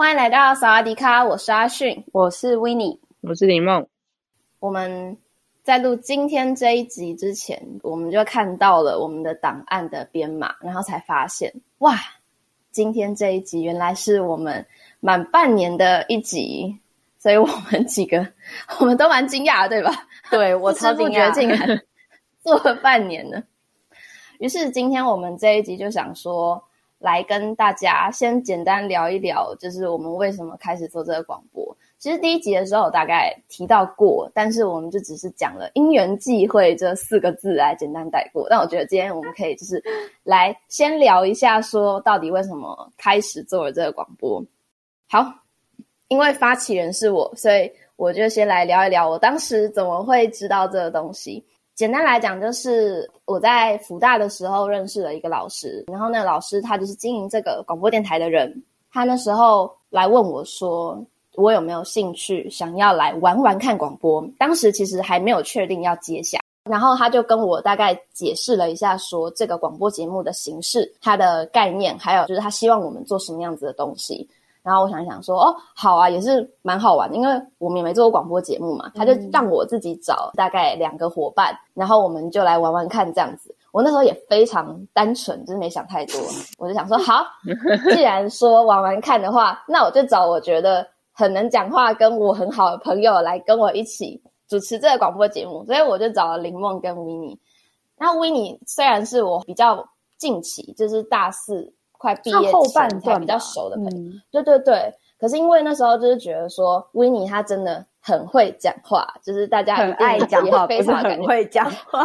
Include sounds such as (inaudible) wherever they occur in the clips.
欢迎来到萨瓦迪卡，我是阿迅，我是维尼，我是林梦。我们在录今天这一集之前，我们就看到了我们的档案的编码，然后才发现，哇，今天这一集原来是我们满半年的一集，所以我们几个 (laughs) 我们都蛮惊讶的，对吧？对，我超惊讶，竟然做了半年呢。于是今天我们这一集就想说，来跟大家先简单聊一聊，就是我们为什么开始做这个广播。其实第一集的时候，大概提到过，但是我们就只是讲了“因缘际会”这四个字来简单带过。但我觉得今天我们可以就是来先聊一下，说到底为什么开始做了这个广播。好，因为发起人是我，所以我就先来聊一聊我当时怎么会知道这个东西。简单来讲，就是我在福大的时候认识了一个老师，然后那个老师他就是经营这个广播电台的人，他那时候来问我说，我有没有兴趣想要来玩玩看广播？当时其实还没有确定要接下，然后他就跟我大概解释了一下，说这个广播节目的形式、它的概念，还有就是他希望我们做什么样子的东西。然后我想想说，哦，好啊，也是蛮好玩的，因为我们也没做过广播节目嘛。他就让我自己找大概两个伙伴，然后我们就来玩玩看这样子。我那时候也非常单纯，就是没想太多，我就想说，好，(laughs) 既然说玩玩看的话，那我就找我觉得。很能讲话，跟我很好的朋友来跟我一起主持这个广播节目，所以我就找了林梦跟维尼。然后维尼虽然是我比较近期，就是大四快毕业后半段比较熟的朋友，嗯、对对对。可是因为那时候就是觉得说，维尼他真的。很会讲话，就是大家很爱讲话，(laughs) 非常很会讲话，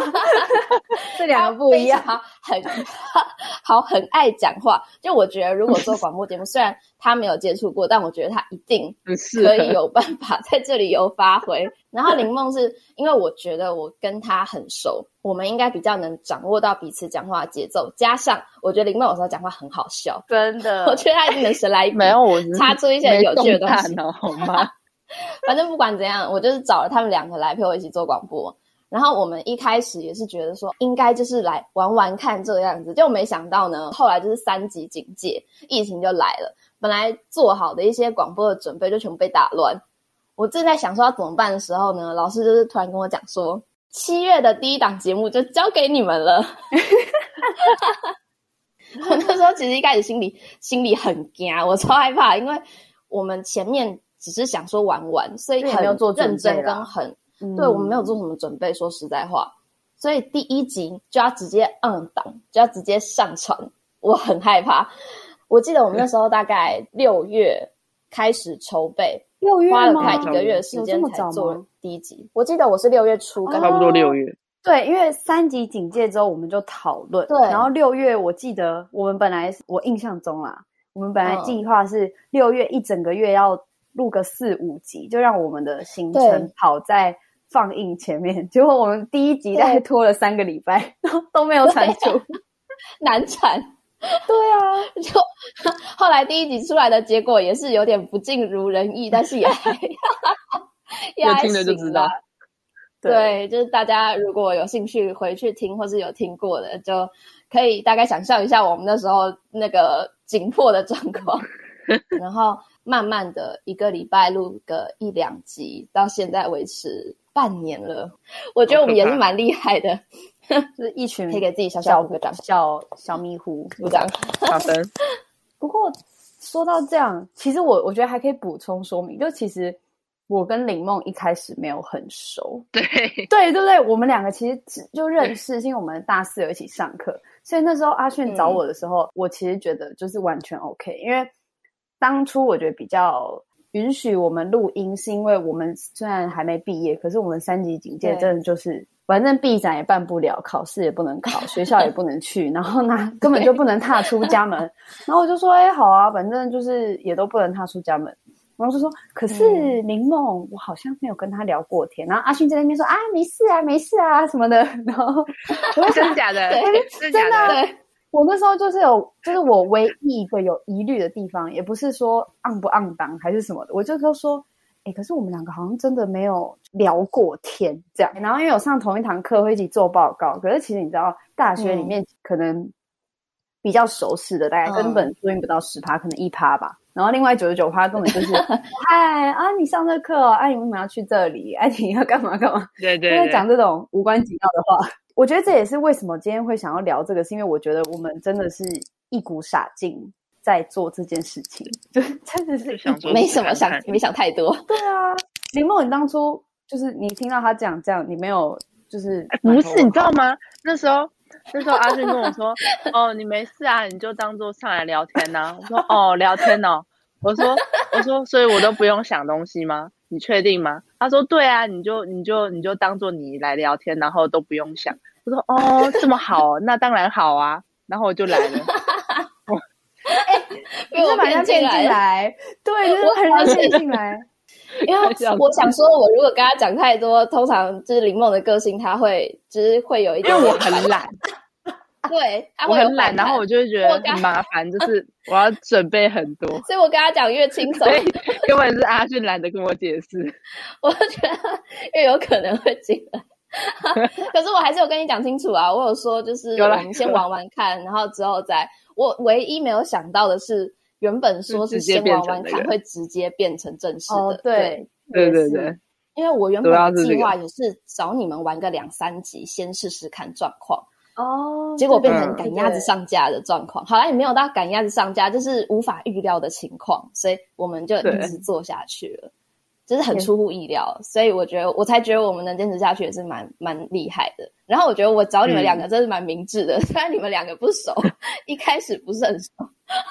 (laughs) 这两个不一样。很 (laughs) 好，很爱讲话。就我觉得，如果做广播节目，虽然他没有接触过，但我觉得他一定可以有办法在这里有发挥。然后林梦是因为我觉得我跟他很熟，我们应该比较能掌握到彼此讲话的节奏。加上我觉得林梦有时候讲话很好笑，真的，我觉得他一定能神来一笔，没有我插出一些有趣的东西，哦、好吗？(laughs) 反正不管怎样，我就是找了他们两个来陪我一起做广播。然后我们一开始也是觉得说，应该就是来玩玩看这个样子，就没想到呢，后来就是三级警戒，疫情就来了。本来做好的一些广播的准备就全部被打乱。我正在想说要怎么办的时候呢，老师就是突然跟我讲说，七月的第一档节目就交给你们了。(laughs) 我那时候其实一开始心里心里很惊，我超害怕，因为我们前面。只是想说玩玩，所以很认真跟很，对，我们没有做什么准备。说实在话，所以第一集就要直接 on 档，就要直接上传，我很害怕。我记得我们那时候大概六月开始筹备，(laughs) 六月花了快一个月的时间才做第一集。我记得我是六月初，差不多六月。对，因为三级警戒之后，我们就讨论。对，然后六月我记得我们本来我印象中啦，我们本来计划是六月一整个月要。录个四五集，就让我们的行程跑在放映前面。(laughs) 结果我们第一集大概拖了三个礼拜，都都没有产出，(laughs) 难产。对啊，就后来第一集出来的结果也是有点不尽如人意，但是也还 (laughs) 也听了就知道。对，对，就是大家如果有兴趣回去听，或是有听过的，就可以大概想象一下我们那时候那个紧迫的状况，然后。慢慢的一个礼拜录个一两集，到现在维持半年了。我觉得我们也是蛮厉害的，就 (laughs) 是一群可以给自己小小鼓掌，小小迷糊鼓掌。好的。(laughs) 不过说到这样，其实我我觉得还可以补充说明，就其实我跟林梦一开始没有很熟。对 (laughs) 对对对，我们两个其实只就认识，是因为我们大四有一起上课，所以那时候阿迅找我的时候，嗯、我其实觉得就是完全 OK，因为。当初我觉得比较允许我们录音，是因为我们虽然还没毕业，可是我们三级警戒真的就是，反正毕展也办不了，考试也不能考，学校也不能去，(laughs) 然后呢，(laughs) 根本就不能踏出家门。然后我就说，哎，好啊，反正就是也都不能踏出家门。然后就说，可是林梦，嗯、我好像没有跟他聊过天。然后阿勋在那边说，啊，没事啊，没事啊，什么的。然后 (laughs) 真的假的？真的。我那时候就是有，就是我唯一一个有疑虑的地方，也不是说昂不昂当还是什么的，我就说说，哎，可是我们两个好像真的没有聊过天这样。然后因为有上同一堂课，会一起做报告，可是其实你知道，大学里面可能比较熟识的，大概根本对应不到十趴，可能一趴吧。然后另外九十九趴根本就是，(laughs) 嗨啊，你上这课哦，啊，你为什么要去这里？哎，你要干嘛干嘛？对对，因为讲这种无关紧要的话。我觉得这也是为什么今天会想要聊这个，是因为我觉得我们真的是一股傻劲在做这件事情，(laughs) 就真的是想没什么想，没想太多。对啊，林梦，你当初就是你听到他讲这样，你没有就是不是你知道吗？那时候那时候阿俊跟我说：“哦，你没事啊，你就当做上来聊天呐、啊。”我说：“哦，聊天哦。”我说：“我说，所以我都不用想东西吗？你确定吗？”他说：“对啊，你就你就你就当做你来聊天，然后都不用想。”我说：“哦，这么好，那当然好啊。”然后我就来了。(laughs) 哎，被我骗进来，对，就是很容易骗进来。因为 (laughs) 我想说，我如果跟他讲太多，通常就是林梦的个性，他会就是会有一点，因为我很懒。(laughs) 对，我很懒，然后我就会觉得很麻烦，就 (laughs) 是我要准备很多，所以我跟他讲越轻 (laughs) 松，根本是阿俊懒得跟我解释，(laughs) 我觉得越有可能会进来，可是我还是有跟你讲清楚啊，我有说就是我们先玩玩看，然后之后再，我唯一没有想到的是，原本说是先玩玩看，会直接变成正式的，对，对对对，因为我原本的计划也是找你们玩个两三集，先试试看状况。哦，结果变成赶鸭子上架的状况，好像也没有到赶鸭子上架，就是无法预料的情况，所以我们就一直做下去了，就是很出乎意料，所以我觉得我才觉得我们能坚持下去也是蛮蛮厉害的。然后我觉得我找你们两个真是蛮明智的，(laughs) 虽然你们两个不熟，(laughs) 一开始不是很熟，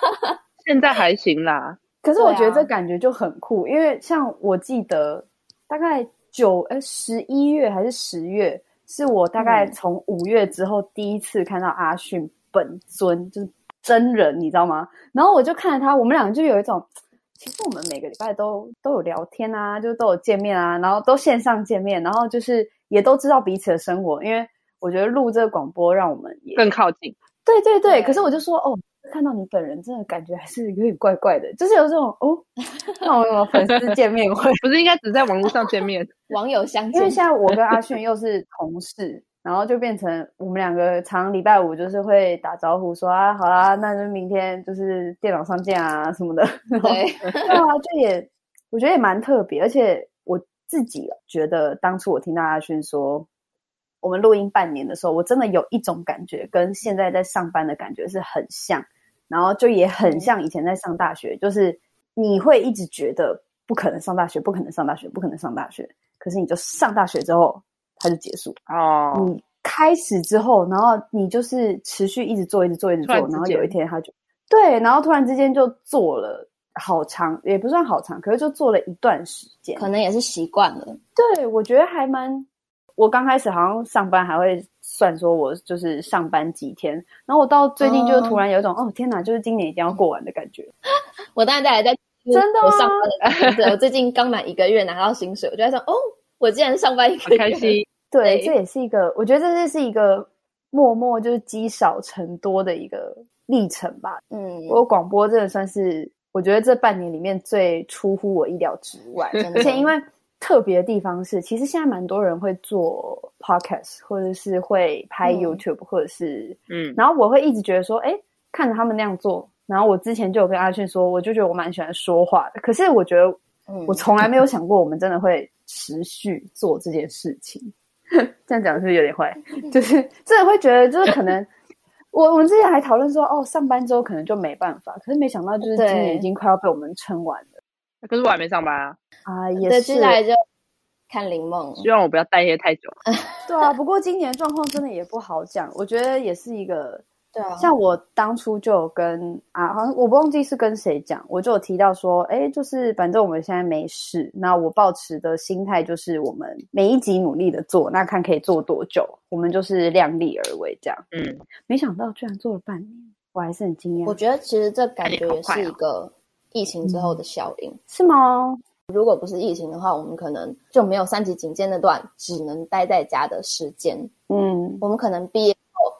(laughs) 现在还行啦。可是我觉得这感觉就很酷，因为像我记得大概九哎十一月还是十月。是我大概从五月之后第一次看到阿迅本尊，嗯、就是真人，你知道吗？然后我就看着他，我们两个就有一种，其实我们每个礼拜都都有聊天啊，就都有见面啊，然后都线上见面，然后就是也都知道彼此的生活，因为我觉得录这个广播让我们也更靠近。对对对，对可是我就说哦。看到你本人，真的感觉还是有点怪怪的，就是有这种哦，那我有粉丝 (laughs) 见面会，(laughs) 不是应该只在网络上见面，(laughs) 网友相见。因为现在我跟阿炫又是同事，然后就变成我们两个常礼拜五就是会打招呼说啊，好啦，那就明天就是电脑上见啊什么的。对，对啊，就也我觉得也蛮特别，而且我自己觉得当初我听到阿炫说。我们录音半年的时候，我真的有一种感觉，跟现在在上班的感觉是很像，然后就也很像以前在上大学，就是你会一直觉得不可能上大学，不可能上大学，不可能上大学，可是你就上大学之后，它就结束哦。你开始之后，然后你就是持续一直做，一直做，一直做，然后有一天他就对，然后突然之间就做了好长，也不算好长，可是就做了一段时间，可能也是习惯了。对，我觉得还蛮。我刚开始好像上班还会算说，我就是上班几天，然后我到最近就突然有一种，哦，哦天哪，就是今年一定要过完的感觉。(laughs) 我当然在还在真的，我上班的，我最近刚满一个月拿到薪水，我就在想，哦，我竟然上班一个月，开心。对，这也是一个，我觉得这是一个默默就是积少成多的一个历程吧。嗯，我广播真的算是，我觉得这半年里面最出乎我意料之外，真的，而且因为。特别的地方是，其实现在蛮多人会做 podcast，或者是会拍 YouTube，嗯、或者是嗯，然后我会一直觉得说，哎，看着他们那样做，然后我之前就有跟阿迅说，我就觉得我蛮喜欢说话的。可是我觉得，我从来没有想过我们真的会持续做这件事情。(laughs) 这样讲是不是有点坏？就是真的会觉得，就是可能我我们之前还讨论说，哦，上班之后可能就没办法。可是没想到，就是今年已经快要被我们撑完了。可是我还没上班啊！啊，也是。接下来就看林梦，希望我不要待业太久。(laughs) 对啊，不过今年状况真的也不好讲。我觉得也是一个，(laughs) 对啊，像我当初就有跟啊，好像我不忘记是跟谁讲，我就有提到说，哎，就是反正我们现在没事，那我抱持的心态就是我们每一集努力的做，那看可以做多久，我们就是量力而为这样。嗯，没想到居然做了半年，我还是很惊讶。我觉得其实这感觉也是一个疫情之后的效应，嗯、是吗？如果不是疫情的话，我们可能就没有三级警戒那段只能待在家的时间。嗯，我们可能毕业后。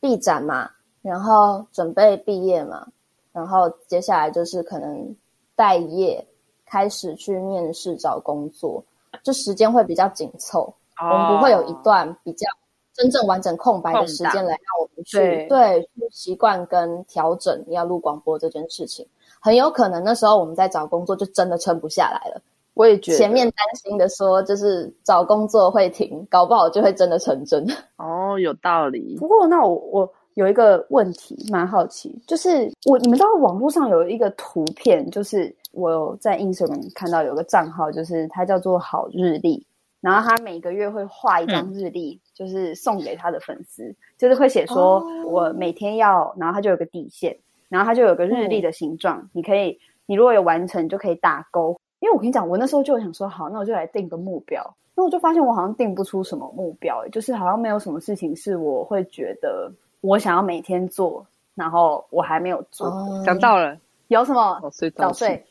毕展嘛，然后准备毕业嘛，然后接下来就是可能待业，开始去面试找工作，就时间会比较紧凑，哦、我们不会有一段比较真正完整空白的时间来让我们去对，对习惯跟调整要录广播这件事情，很有可能那时候我们在找工作就真的撑不下来了。我也觉得前面担心的说就是找工作会停，搞不好就会真的成真。(laughs) 哦，有道理。不过那我我有一个问题，蛮好奇，就是我你们知道网络上有一个图片，就是我有在 Instagram 看到有个账号，就是它叫做好日历，然后他每个月会画一张日历，嗯、就是送给他的粉丝，就是会写说我每天要，然后他就有个底线，然后它就有个日历的形状，嗯、你可以，你如果有完成，就可以打勾。因为我跟你讲，我那时候就想说，好，那我就来定个目标。那我就发现我好像定不出什么目标，就是好像没有什么事情是我会觉得我想要每天做，然后我还没有做。想到了，(laughs) 有什么？早睡早睡。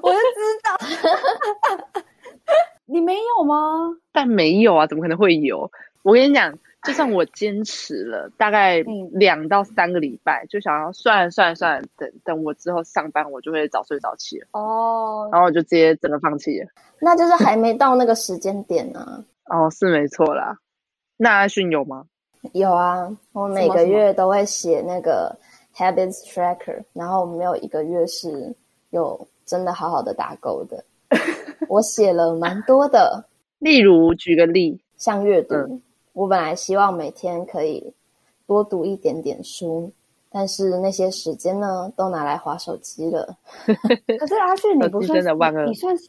我就知道。(laughs) 你没有吗？但没有啊，怎么可能会有？我跟你讲。就算我坚持了大概两到三个礼拜，嗯、就想要算了算了算了，等等我之后上班，我就会早睡早起了哦。然后我就直接整个放弃了。那就是还没到那个时间点呢。哦，是没错啦。那阿迅有吗？有啊，我每个月都会写那个 habits tracker，然后没有一个月是有真的好好的打勾的。(laughs) 我写了蛮多的，例如举个例，像阅读。嗯我本来希望每天可以多读一点点书，但是那些时间呢，都拿来划手机了。(laughs) 可是阿旭，你不算是你算是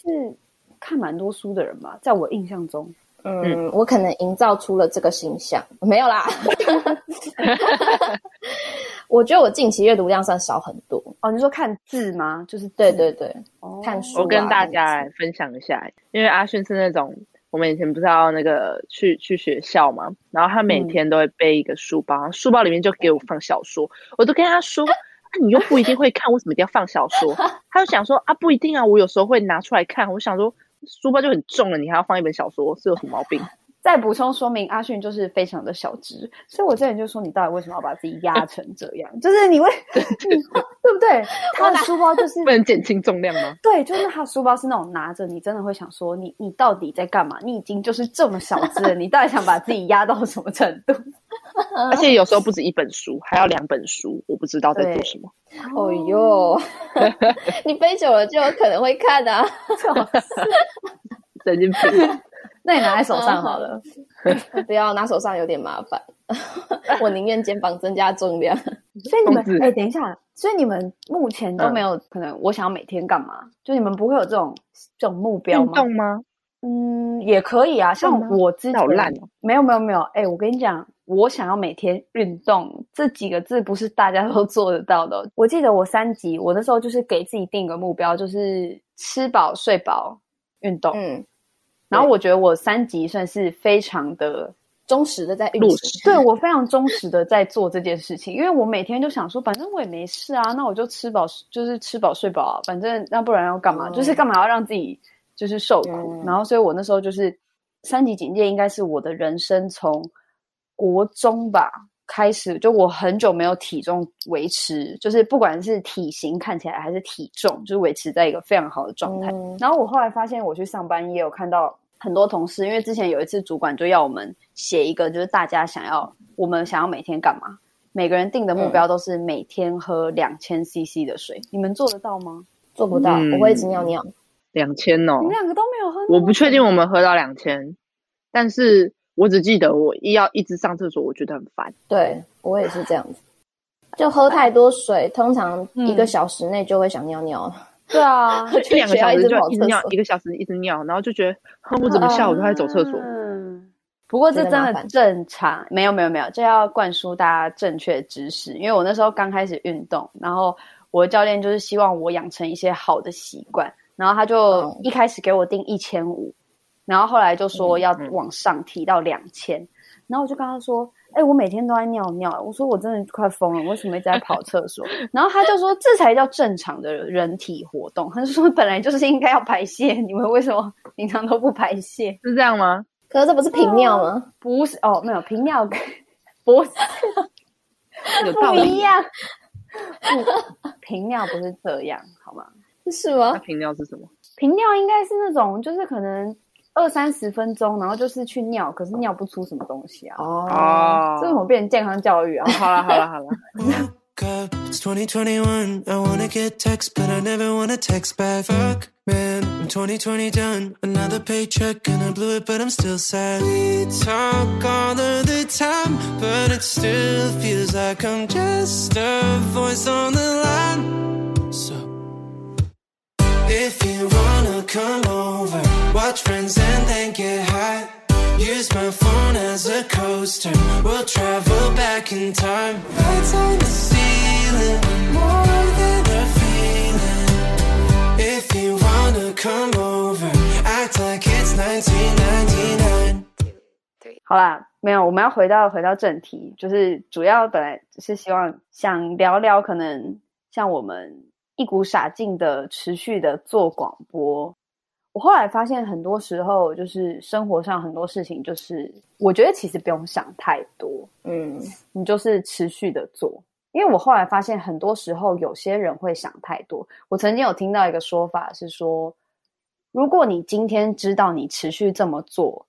看蛮多书的人吧？在我印象中，嗯，嗯我可能营造出了这个形象，没有啦。(laughs) 我觉得我近期阅读量算少很多哦。你说看字吗？就是对对对，哦、看书、啊。我跟大家来分享一下，因为阿勋是那种。我们以前不是要那个去去学校嘛，然后他每天都会背一个书包，嗯、书包里面就给我放小说，我都跟他说，(laughs) 啊，你又不一定会看，为什么一定要放小说？他就想说啊，不一定啊，我有时候会拿出来看。我想说，书包就很重了，你还要放一本小说，是有什么毛病？再补充说明，阿迅就是非常的小只，所以我之前就说，你到底为什么要把自己压成这样？就是你会，(laughs) 对不对？他的书包就是 (laughs) 不能减轻重量吗？对，就是他的书包是那种拿着，你真的会想说，你你到底在干嘛？你已经就是这么小只了，你到底想把自己压到什么程度？(laughs) 而且有时候不止一本书，还要两本书，我不知道在做什么。哦哟，你背久了就有可能会看啊，神经病。(laughs) 那你拿在手上好了，(laughs) 不要拿手上有点麻烦。(laughs) 我宁愿肩膀增加重量。所以你们，哎，等一下，所以你们目前都没有可能，我想要每天干嘛？就你们不会有这种这种目标吗？运动吗？嗯，也可以啊。像我之前，没有没有没有。哎，我跟你讲，我想要每天运动这几个字不是大家都做得到的。我记得我三级，我那时候就是给自己定个目标，就是吃饱睡饱运动。嗯。然后我觉得我三级算是非常的忠实的在运行，对，我非常忠实的在做这件事情，因为我每天就想说，反正我也没事啊，那我就吃饱，就是吃饱睡饱啊，反正那不然要干嘛？嗯、就是干嘛要让自己就是受苦？嗯、然后所以我那时候就是三级警戒，应该是我的人生从国中吧。开始就我很久没有体重维持，就是不管是体型看起来还是体重，就是维持在一个非常好的状态。嗯、然后我后来发现，我去上班也有看到很多同事，因为之前有一次主管就要我们写一个，就是大家想要我们想要每天干嘛，每个人定的目标都是每天喝两千 CC 的水，嗯、你们做得到吗？做不到，嗯、我会一直尿尿。两千哦，你们两个都没有喝，我不确定我们喝到两千，但是。我只记得我一要一直上厕所，我觉得很烦。对，我也是这样子，就喝太多水，通常一个小时内就会想尿尿。对啊，(laughs) 一两个小时就一直尿，一个小时一直尿，然后就觉得，我怎么下午都在走厕所？嗯不过这真的正常，没有没有没有，这要灌输大家正确知识。因为我那时候刚开始运动，然后我的教练就是希望我养成一些好的习惯，然后他就一开始给我定一千五，然后后来就说要往上提到两千，然后我就跟他说。哎、欸，我每天都在尿尿。我说我真的快疯了，为什么一直在跑厕所？(laughs) 然后他就说这才叫正常的人体活动。他就说本来就是应该要排泄，你们为什么平常都不排泄？是这样吗？可是这不是平尿吗？哦、不是哦，没有平尿，不是 (laughs) 不一样。频尿不是这样，好吗？是吗？那频尿是什么？平尿应该是那种，就是可能。二三十分钟，然后就是去尿，可是尿不出什么东西啊！哦，这怎么变成健康教育啊？好了好了好了。好啦，没有，我们要回到回到正题，就是主要本来是希望想聊聊，可能像我们。 一股傻劲的持续的做广播，我后来发现很多时候就是生活上很多事情，就是我觉得其实不用想太多，嗯，你就是持续的做。因为我后来发现很多时候有些人会想太多。我曾经有听到一个说法是说，如果你今天知道你持续这么做，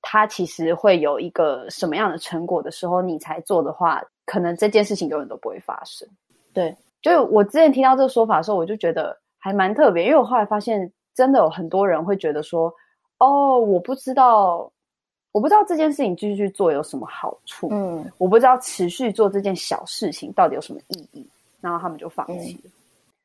它其实会有一个什么样的成果的时候，你才做的话，可能这件事情永远都不会发生。对。就我之前听到这个说法的时候，我就觉得还蛮特别，因为我后来发现，真的有很多人会觉得说，哦，我不知道，我不知道这件事情继续去做有什么好处，嗯，我不知道持续做这件小事情到底有什么意义，然后他们就放弃了。嗯，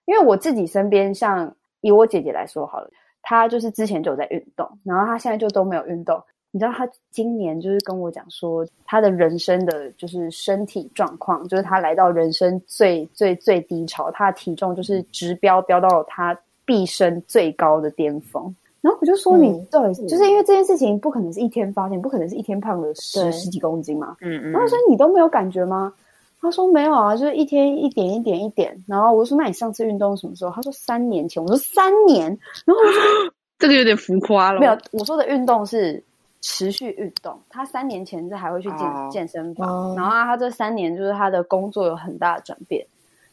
因为我自己身边，像以我姐姐来说好了，她就是之前就有在运动，然后她现在就都没有运动。你知道他今年就是跟我讲说，他的人生的就是身体状况，就是他来到人生最最最低潮，他的体重就是直飙飙到他毕生最高的巅峰。然后我就说你，对，就是因为这件事情不可能是一天发现，不可能是一天胖了十十几公斤嘛。嗯嗯。然后说你都没有感觉吗？他说没有啊，就是一天一点一点一点。然后我就说那你上次运动什么时候？他说三年前。我说三年。然后我说 (gasps) 这个有点浮夸了。没有，我说的运动是。持续运动，他三年前是还会去健健身房，oh. 然后他这三年就是他的工作有很大的转变，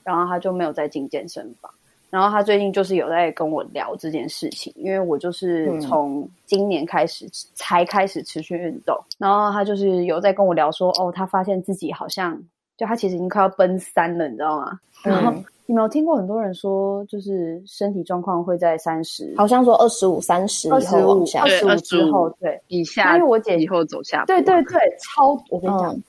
然后他就没有再进健身房。然后他最近就是有在跟我聊这件事情，因为我就是从今年开始才开始持续运动，然后他就是有在跟我聊说，哦，他发现自己好像就他其实已经快要奔三了，你知道吗？然后。嗯你没有听过很多人说，就是身体状况会在三十，好像说二十五、三十以后往下，二十五之后，对，以下，因为我姐以后走下，对对对，超，我跟你讲，嗯、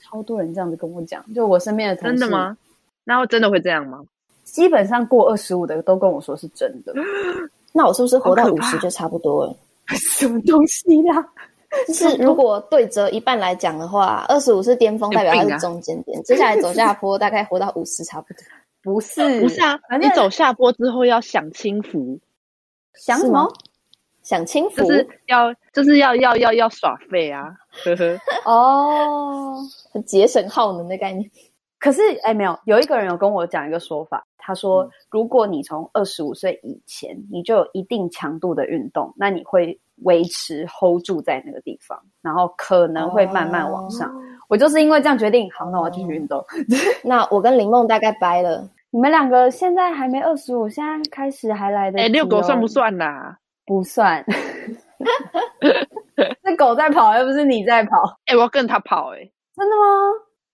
超多人这样子跟我讲，就我身边的同事，真的吗？那会真的会这样吗？基本上过二十五的都跟我说是真的，(gasps) 那我是不是活到五十就差不多了？(laughs) 什么东西呀、啊？就是如果对折一半来讲的话，二十五是巅峰，代表它是中间点，接下来走下坡，大概活到五十差不多。不是，不是啊！你走下坡之后要享清福，享什么？享清福，就是要就是要要要要耍废啊！呵呵，(laughs) 哦，很节省耗能的概念。可是，哎，没有，有一个人有跟我讲一个说法，他说，嗯、如果你从二十五岁以前你就有一定强度的运动，那你会维持 hold 住在那个地方，然后可能会慢慢往上。哦我就是因为这样决定，好，那我要继续运动。(laughs) 那我跟林梦大概掰了。你们两个现在还没二十五，现在开始还来得及。哎，遛狗算不算呐、啊？不算。(laughs) 是狗在跑，又不是你在跑。哎，我要跟它跑、欸，哎，真的吗？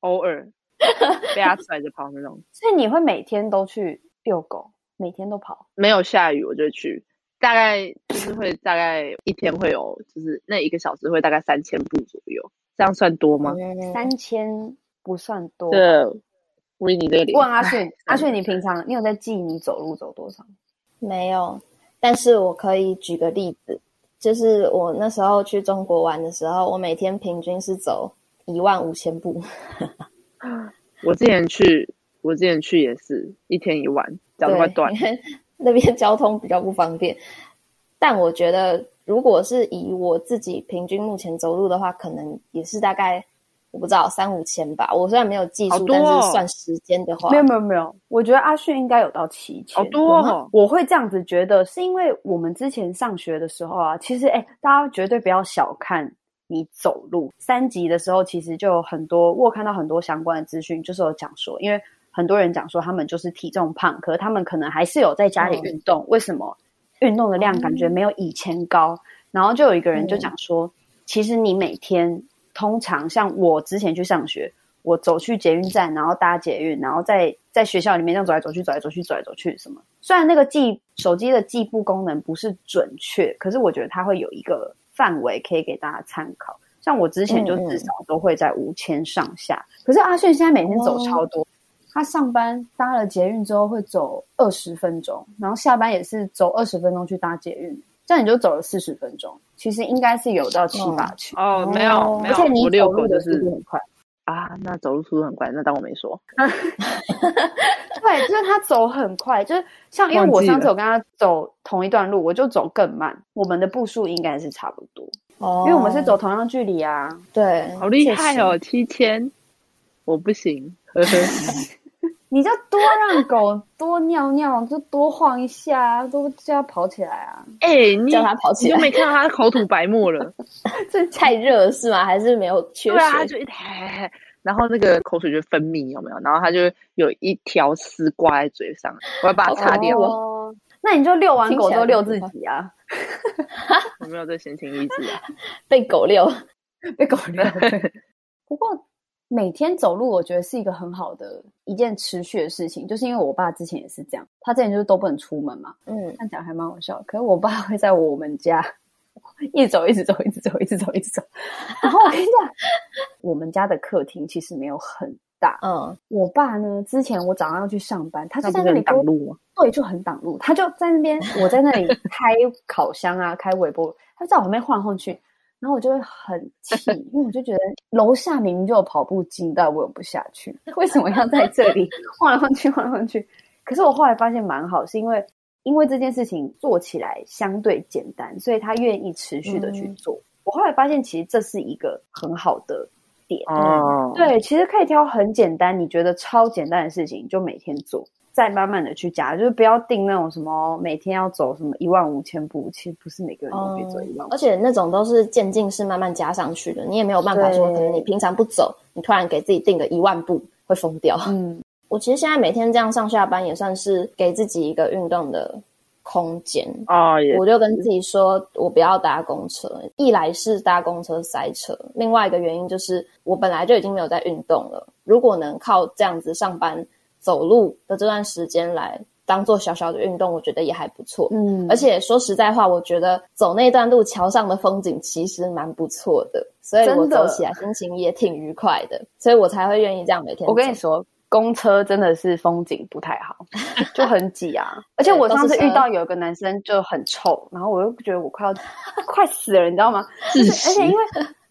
偶尔 (laughs) 被它甩着跑那种。所以你会每天都去遛狗，每天都跑？没有下雨我就去，大概就是会大概一天会有，就是那一个小时会大概三千步左右。这样算多吗？三千不算多。对，维尼这里。问阿迅，(laughs) 阿迅，你平常你有在记你走路走多少？没有，但是我可以举个例子，就是我那时候去中国玩的时候，我每天平均是走一万五千步。(laughs) 我之前去，我之前去也是一天一万，脚都快断。那边交通比较不方便，但我觉得如果是以我自己平均目前走路的话，可能也是大概。我不知道三五千吧，我虽然没有技术，哦、但是算时间的话，没有没有没有，我觉得阿迅应该有到七千。好多哦，我会这样子觉得，是因为我们之前上学的时候啊，其实哎，大家绝对不要小看你走路。三级的时候，其实就有很多，我有看到很多相关的资讯，就是有讲说，因为很多人讲说他们就是体重胖，可是他们可能还是有在家里运动，嗯、为什么运动的量感觉没有以前高？嗯、然后就有一个人就讲说，嗯、其实你每天。通常像我之前去上学，我走去捷运站，然后搭捷运，然后在在学校里面这样走来走去，走来走去，走来走去什么。虽然那个计手机的计步功能不是准确，可是我觉得它会有一个范围可以给大家参考。像我之前就至少都会在五千上下。嗯嗯，可是阿炫现在每天走超多，他上班搭了捷运之后会走二十分钟，然后下班也是走二十分钟去搭捷运。这样你就走了四十分钟，其实应该是有到七八千哦，没有，没有，而且你走路的速度很快啊，那走路速度很快，那当我没说。(laughs) 对，就是他走很快，就是像因为我上次我跟他走同一段路，我就走更慢，我们的步数应该是差不多哦，因为我们是走同样距离啊。对，好厉害哦，七千，我不行，呵呵。(laughs) 你就多让狗 (laughs) 多尿尿，就多晃一下，都叫它跑起来啊！哎、欸，你叫它跑起来，你就没看到它口吐白沫了？(laughs) 这太热是吗？还是没有缺水？对啊，它就一台，然后那个口水就分泌有没有？然后它就有一条丝挂在嘴上，我要把它擦掉。哦，那你就遛完狗就遛自己啊？(laughs) 有没有这闲情逸致啊？被狗遛，被狗遛。不过。每天走路，我觉得是一个很好的一件持续的事情，就是因为我爸之前也是这样，他之前就是都不能出门嘛，嗯，看起来还蛮好笑。可是我爸会在我们家一直走，一直走，一直走，一直走，一直走。然后我跟你讲，(laughs) 我们家的客厅其实没有很大，嗯，我爸呢，之前我早上要去上班，他就在那里挡路，对，就很挡路，他就在那边，我在那里 (laughs) 开烤箱啊，开微波，他在我旁边晃来晃去。然后我就会很气，因为我就觉得 (laughs) 楼下明明就有跑步机，但我又不下去，(laughs) 为什么要在这里晃来晃去，晃来晃去？可是我后来发现蛮好，是因为因为这件事情做起来相对简单，所以他愿意持续的去做。嗯、我后来发现，其实这是一个很好的点。哦，对，其实可以挑很简单，你觉得超简单的事情，就每天做。再慢慢的去加，就是不要定那种什么每天要走什么一万五千步，其实不是每个人都可以走一万。而且那种都是渐进式慢慢加上去的，你也没有办法说，可能你平常不走，你突然给自己定个一万步会疯掉。嗯，(laughs) 我其实现在每天这样上下班也算是给自己一个运动的空间啊。Oh. 我就跟自己说，我不要搭公车，一来是搭公车塞车，另外一个原因就是我本来就已经没有在运动了，如果能靠这样子上班。走路的这段时间来当做小小的运动，我觉得也还不错。嗯，而且说实在话，我觉得走那段路桥上的风景其实蛮不错的，所以我走起来心情也挺愉快的，所以我才会愿意这样每天。我跟你说，公车真的是风景不太好，(laughs) 就很挤啊。而且我上次遇到有一个男生就很臭，然后我又觉得我快要 (laughs) 快死了，你知道吗？就是，而且因为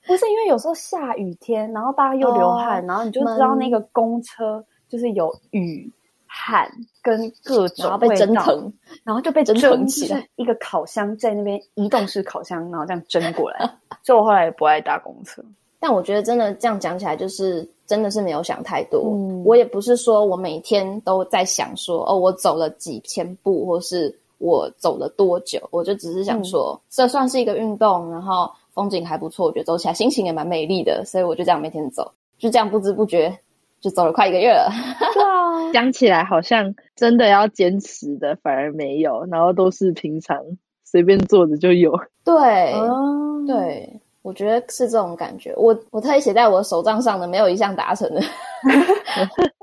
不是因为有时候下雨天，然后大家又流汗，哦、然后你就知道那个公车。就是有雨、汗跟各种，然后被蒸腾，然后就被蒸腾起来，一个烤箱在那边移动式烤箱，然后这样蒸过来。(laughs) 所以我后来也不爱搭公车。但我觉得真的这样讲起来，就是真的是没有想太多。嗯、我也不是说我每天都在想说哦，我走了几千步，或是我走了多久，我就只是想说，嗯、这算是一个运动，然后风景还不错，我觉得走起来心情也蛮美丽的，所以我就这样每天走，就这样不知不觉。就走了快一个月了，对啊，(laughs) 讲起来好像真的要坚持的反而没有，然后都是平常随便做的就有。对，嗯、对，我觉得是这种感觉。我我特意写在我手账上的，没有一项达成的。(laughs)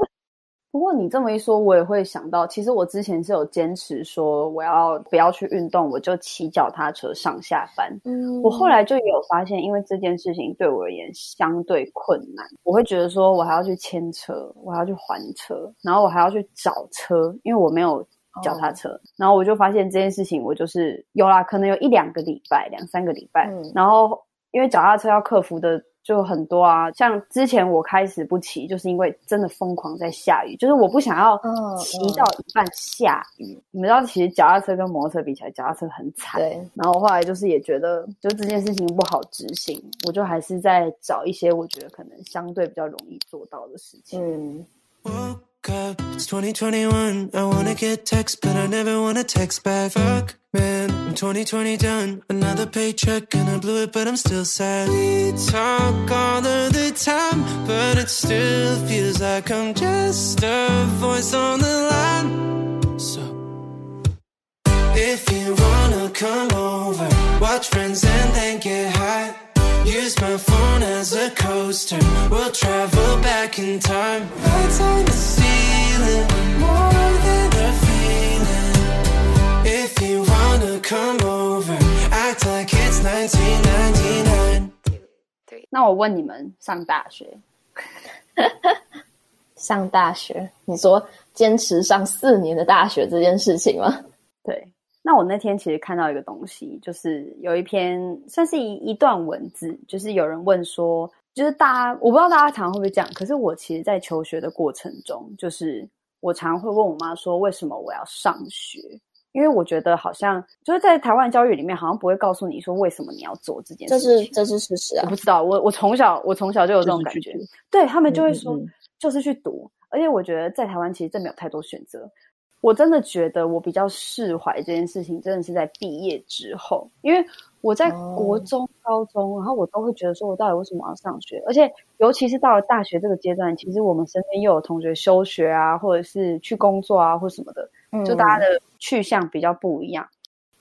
不过你这么一说，我也会想到，其实我之前是有坚持说，我要不要去运动，我就骑脚踏车上下班。嗯，我后来就有发现，因为这件事情对我而言相对困难，我会觉得说我还要去牵车，我还要去还车，然后我还要去找车，因为我没有脚踏车，然后我就发现这件事情，我就是有啦，可能有一两个礼拜，两三个礼拜，嗯、然后因为脚踏车要克服的就很多啊，像之前我开始不骑，就是因为真的疯狂在下雨，就是我不想要骑到一半下雨。嗯、你们知道，其实脚踏车跟摩托车比起来，脚踏车很惨。对，然后后来就是也觉得，就这件事情不好执行，我就还是在找一些我觉得可能相对比较容易做到的事情。嗯。Up, it's 2021. I wanna get text, but I never wanna text back. Fuck, man, I'm 2020 done. Another paycheck and I blew it, but I'm still sad. We talk all of the time, but it still feels like I'm just a voice on the line. So, if you wanna come over, watch friends and then get high. Use my phone as a coaster. We'll travel back in time. Lights on 那我问你们，上大学，(laughs) 上大学，你说坚持上四年的大学这件事情吗？(laughs) 对。那我那天其实看到一个东西，就是有一篇算是一一段文字，就是有人问说，就是大家我不知道大家常常会不会这样，可是我其实，在求学的过程中，就是我常常会问我妈说，为什么我要上学？因为我觉得好像就是在台湾教育里面，好像不会告诉你说为什么你要做这件事情。这是这是事实啊！我不知道，我我从小我从小就有这种感觉，对他们就会说，就是去读，而且我觉得在台湾其实真没有太多选择。我真的觉得我比较释怀这件事情，真的是在毕业之后，因为我在国中、高中，然后我都会觉得说，我到底为什么要上学？而且，尤其是到了大学这个阶段，其实我们身边又有同学休学啊，或者是去工作啊，或什么的，就大家的去向比较不一样。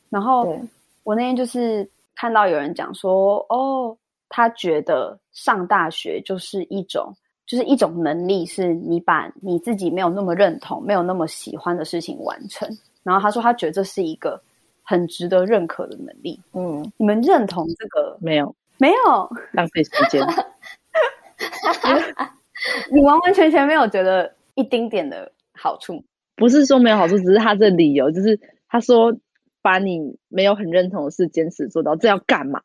然后，我那天就是看到有人讲说，哦，他觉得上大学就是一种。就是一种能力，是你把你自己没有那么认同、没有那么喜欢的事情完成。然后他说，他觉得这是一个很值得认可的能力。嗯，你们认同这个？没有，没有，浪费时间。(laughs) 你完完全全没有觉得一丁点的好处？不是说没有好处，只是他这理由就是他说，把你没有很认同的事坚持做到，这要干嘛？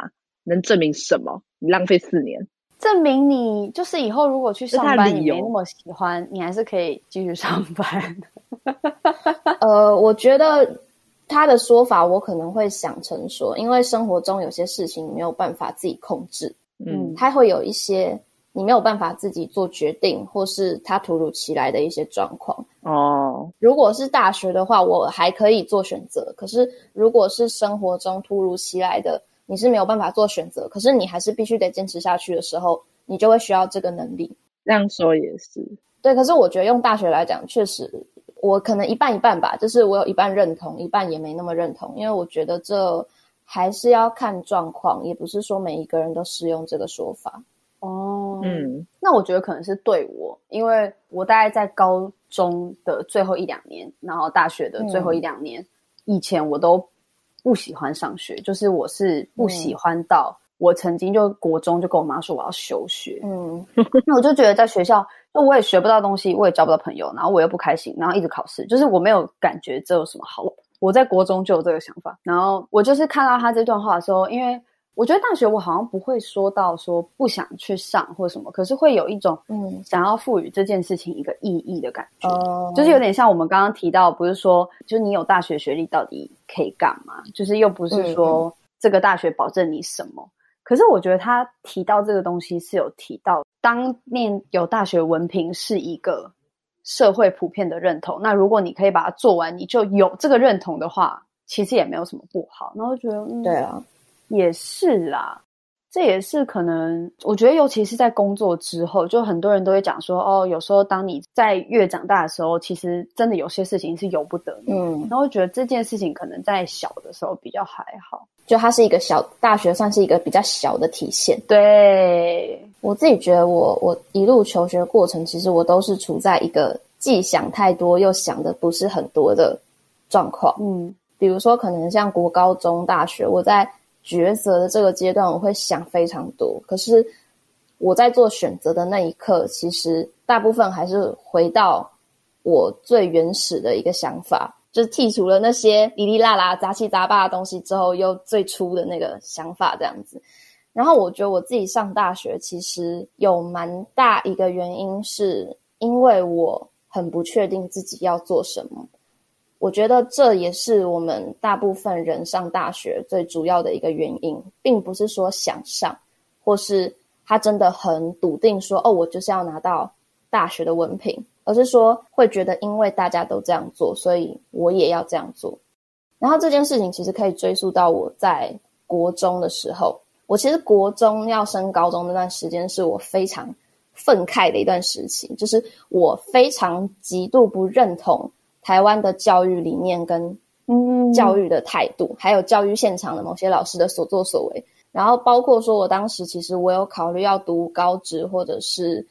能证明什么？你浪费四年。证明你就是以后如果去上班，你没那么喜欢，你还是可以继续上班。(laughs) 呃，我觉得他的说法，我可能会想成说，因为生活中有些事情你没有办法自己控制，嗯，他会有一些你没有办法自己做决定，或是他突如其来的一些状况。哦，如果是大学的话，我还可以做选择，可是如果是生活中突如其来的。你是没有办法做选择，可是你还是必须得坚持下去的时候，你就会需要这个能力。这样说也是对，可是我觉得用大学来讲，确实我可能一半一半吧，就是我有一半认同，一半也没那么认同，因为我觉得这还是要看状况，也不是说每一个人都适用这个说法。哦，嗯，那我觉得可能是对我，因为我大概在高中的最后一两年，然后大学的最后一两年，嗯，以前我都。不喜欢上学，就是我是不喜欢到我曾经就国中就跟我妈说我要休学，嗯，那我就觉得在学校，那我也学不到东西，我也交不到朋友，然后我又不开心，然后一直考试，就是我没有感觉这有什么好。我在国中就有这个想法，然后我就是看到他这段话的时候，因为。我觉得大学我好像不会说到说不想去上或什么，可是会有一种嗯想要赋予这件事情一个意义的感觉，嗯、就是有点像我们刚刚提到，不是说就是你有大学学历到底可以干嘛？就是又不是说这个大学保证你什么。嗯、可是我觉得他提到这个东西是有提到，当念有大学文凭是一个社会普遍的认同。那如果你可以把它做完，你就有这个认同的话，其实也没有什么不好。然后觉得嗯，对啊。也是啦，这也是可能。我觉得，尤其是在工作之后，就很多人都会讲说，哦，有时候当你在越长大的时候，其实真的有些事情是由不得你。嗯，然后我觉得这件事情可能在小的时候比较还好，就它是一个小，大学算是一个比较小的体现。对，我自己觉得我，我我一路求学过程，其实我都是处在一个既想太多又想的不是很多的状况。嗯，比如说可能像国高中、大学，我在。抉择的这个阶段，我会想非常多。可是我在做选择的那一刻，其实大部分还是回到我最原始的一个想法，就是剔除了那些哩哩啦啦、杂七杂八的东西之后，又最初的那个想法这样子。然后我觉得我自己上大学其实有蛮大一个原因，是因为我很不确定自己要做什么。我觉得这也是我们大部分人上大学最主要的一个原因，并不是说想上，或是他真的很笃定说哦，我就是要拿到大学的文凭。而是说会觉得，因为大家都这样做，所以我也要这样做。然后这件事情其实可以追溯到我在国中的时候。我其实国中要升高中那段时间，是我非常愤慨的一段时期。就是我非常极度不认同台湾的教育理念跟嗯教育的态度，还有教育现场的某些老师的所作所为。然后包括说我当时其实我有考虑要读高职，或者是。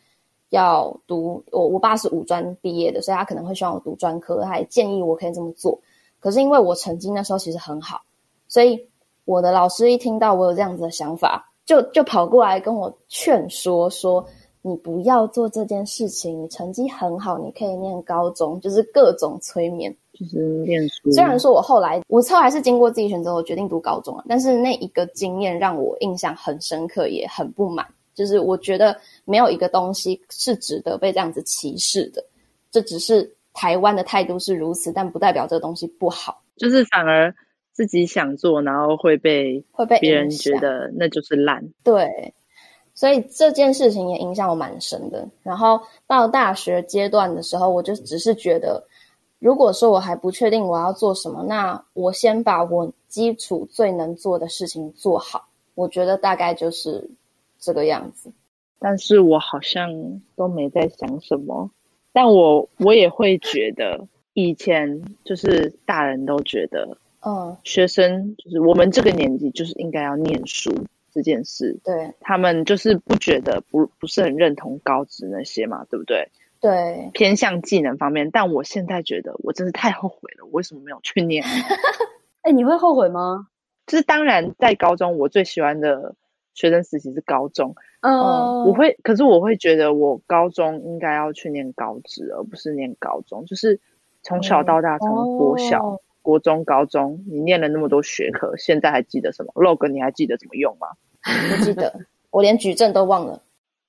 要读我，我爸是五专毕业的，所以他可能会希望我读专科，他也建议我可以这么做。可是因为我成绩那时候其实很好，所以我的老师一听到我有这样子的想法，就就跑过来跟我劝说说：“你不要做这件事情，你成绩很好，你可以念高中。”就是各种催眠，就是念书。虽然说我后来我后来是经过自己选择，我决定读高中了，但是那一个经验让我印象很深刻，也很不满。就是我觉得没有一个东西是值得被这样子歧视的，这只是台湾的态度是如此，但不代表这个东西不好。就是反而自己想做，然后会被会被别人觉得那就是烂。对，所以这件事情也影响我蛮深的。然后到大学阶段的时候，我就只是觉得，如果说我还不确定我要做什么，那我先把我基础最能做的事情做好。我觉得大概就是。这个样子，但是我好像都没在想什么。但我我也会觉得，以前就是大人都觉得，嗯，学生就是我们这个年纪就是应该要念书这件事。对，他们就是不觉得不不是很认同高职那些嘛，对不对？对，偏向技能方面。但我现在觉得，我真是太后悔了，我为什么没有去念？(laughs) 哎，你会后悔吗？就是当然，在高中我最喜欢的。学生时期是高中，嗯，我会，可是我会觉得我高中应该要去念高职，而不是念高中。就是从小到大，从国小、哦、国中、高中，你念了那么多学科，现在还记得什么？log 你还记得怎么用吗？不记得，(laughs) 我连矩阵都忘了。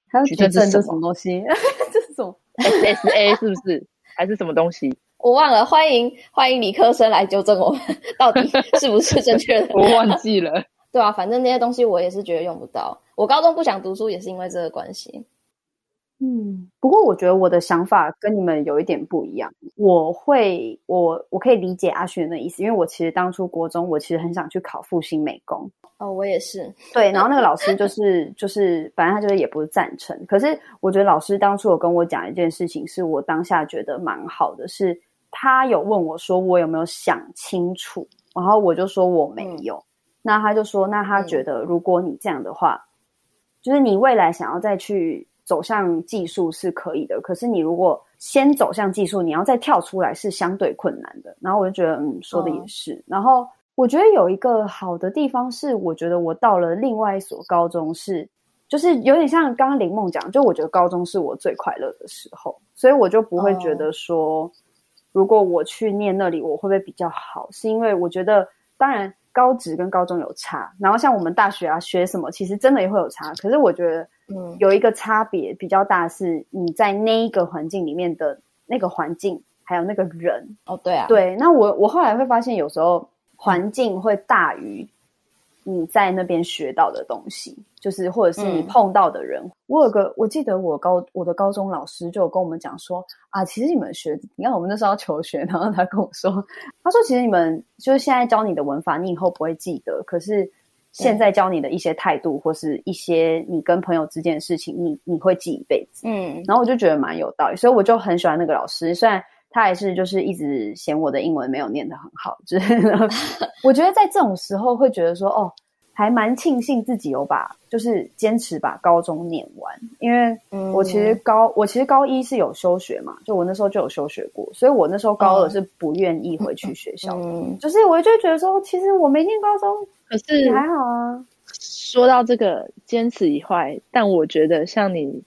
还有矩阵是什么东西？(laughs) 这是什么？SSA 是不是？还是什么东西？我忘了。欢迎欢迎理科生来纠正我们，(laughs) 到底是不是正确的？我忘记了。对啊，反正那些东西我也是觉得用不到。我高中不想读书也是因为这个关系。嗯，不过我觉得我的想法跟你们有一点不一样。我会，我我可以理解阿勋的意思，因为我其实当初国中，我其实很想去考复兴美工。哦，我也是。对，然后那个老师就是就是，反正他就是也不是赞成。可是我觉得老师当初有跟我讲一件事情，是我当下觉得蛮好的，是他有问我说我有没有想清楚，然后我就说我没有。嗯那他就说，那他觉得如果你这样的话，嗯、就是你未来想要再去走向技术是可以的，可是你如果先走向技术，你要再跳出来是相对困难的。然后我就觉得，嗯，说的也是。嗯、然后我觉得有一个好的地方是，我觉得我到了另外一所高中是，就是有点像刚刚林梦讲，就我觉得高中是我最快乐的时候，所以我就不会觉得说，嗯、如果我去念那里，我会不会比较好？是因为我觉得，当然。高职跟高中有差，然后像我们大学啊学什么，其实真的也会有差。可是我觉得，嗯，有一个差别比较大是，你在那一个环境里面的那个环境，还有那个人。哦，对啊，对。那我我后来会发现，有时候环境会大于。你在那边学到的东西，就是或者是你碰到的人。嗯、我有个，我记得我高我的高中老师就有跟我们讲说啊，其实你们学，你看我们那时候要求学，然后他跟我说，他说其实你们就是现在教你的文法，你以后不会记得，可是现在教你的一些态度，或是一些你跟朋友之间的事情，你你会记一辈子。嗯，然后我就觉得蛮有道理，所以我就很喜欢那个老师，虽然。他还是就是一直嫌我的英文没有念得很好，就是 (laughs) 我觉得在这种时候会觉得说，哦，还蛮庆幸自己有把就是坚持把高中念完，因为我其实高我其实高一是有休学嘛，就我那时候就有休学过，所以我那时候高二是不愿意回去学校的，嗯、就是我就觉得说，其实我没念高中，可是也还好啊。说到这个坚持以外，但我觉得像你。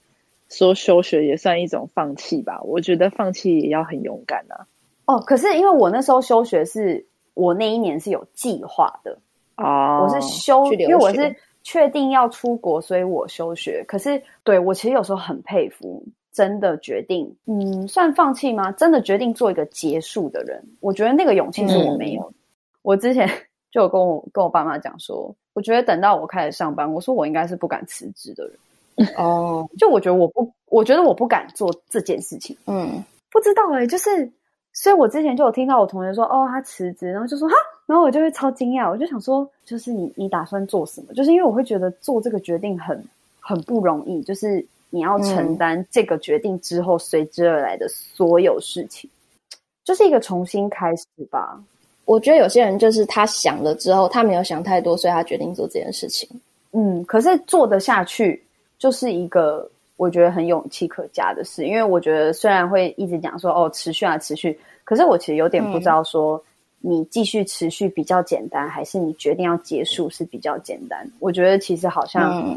说休学也算一种放弃吧，我觉得放弃也要很勇敢啊。哦，可是因为我那时候休学是，我那一年是有计划的哦，我是休，因为我是确定要出国，所以我休学。可是对我其实有时候很佩服，真的决定，嗯，算放弃吗？真的决定做一个结束的人，我觉得那个勇气是我没有。嗯、(laughs) 我之前 (laughs) 就有跟我跟我爸妈讲说，我觉得等到我开始上班，我说我应该是不敢辞职的人。(laughs) 哦，就我觉得我不，我觉得我不敢做这件事情。嗯，不知道哎、欸，就是。所以我之前就有听到我同学说，哦，他辞职，然后就说哈，然后我就会超惊讶，我就想说，就是你你打算做什么？就是因为我会觉得做这个决定很很不容易，就是你要承担这个决定之后随之而来的所有事情，嗯、就是一个重新开始吧。我觉得有些人就是他想了之后，他没有想太多，所以他决定做这件事情。嗯，可是做得下去就是一个。我觉得很勇气可嘉的事，因为我觉得虽然会一直讲说哦持续啊持续，可是我其实有点不知道说你继续持续比较简单，还是你决定要结束是比较简单。我觉得其实好像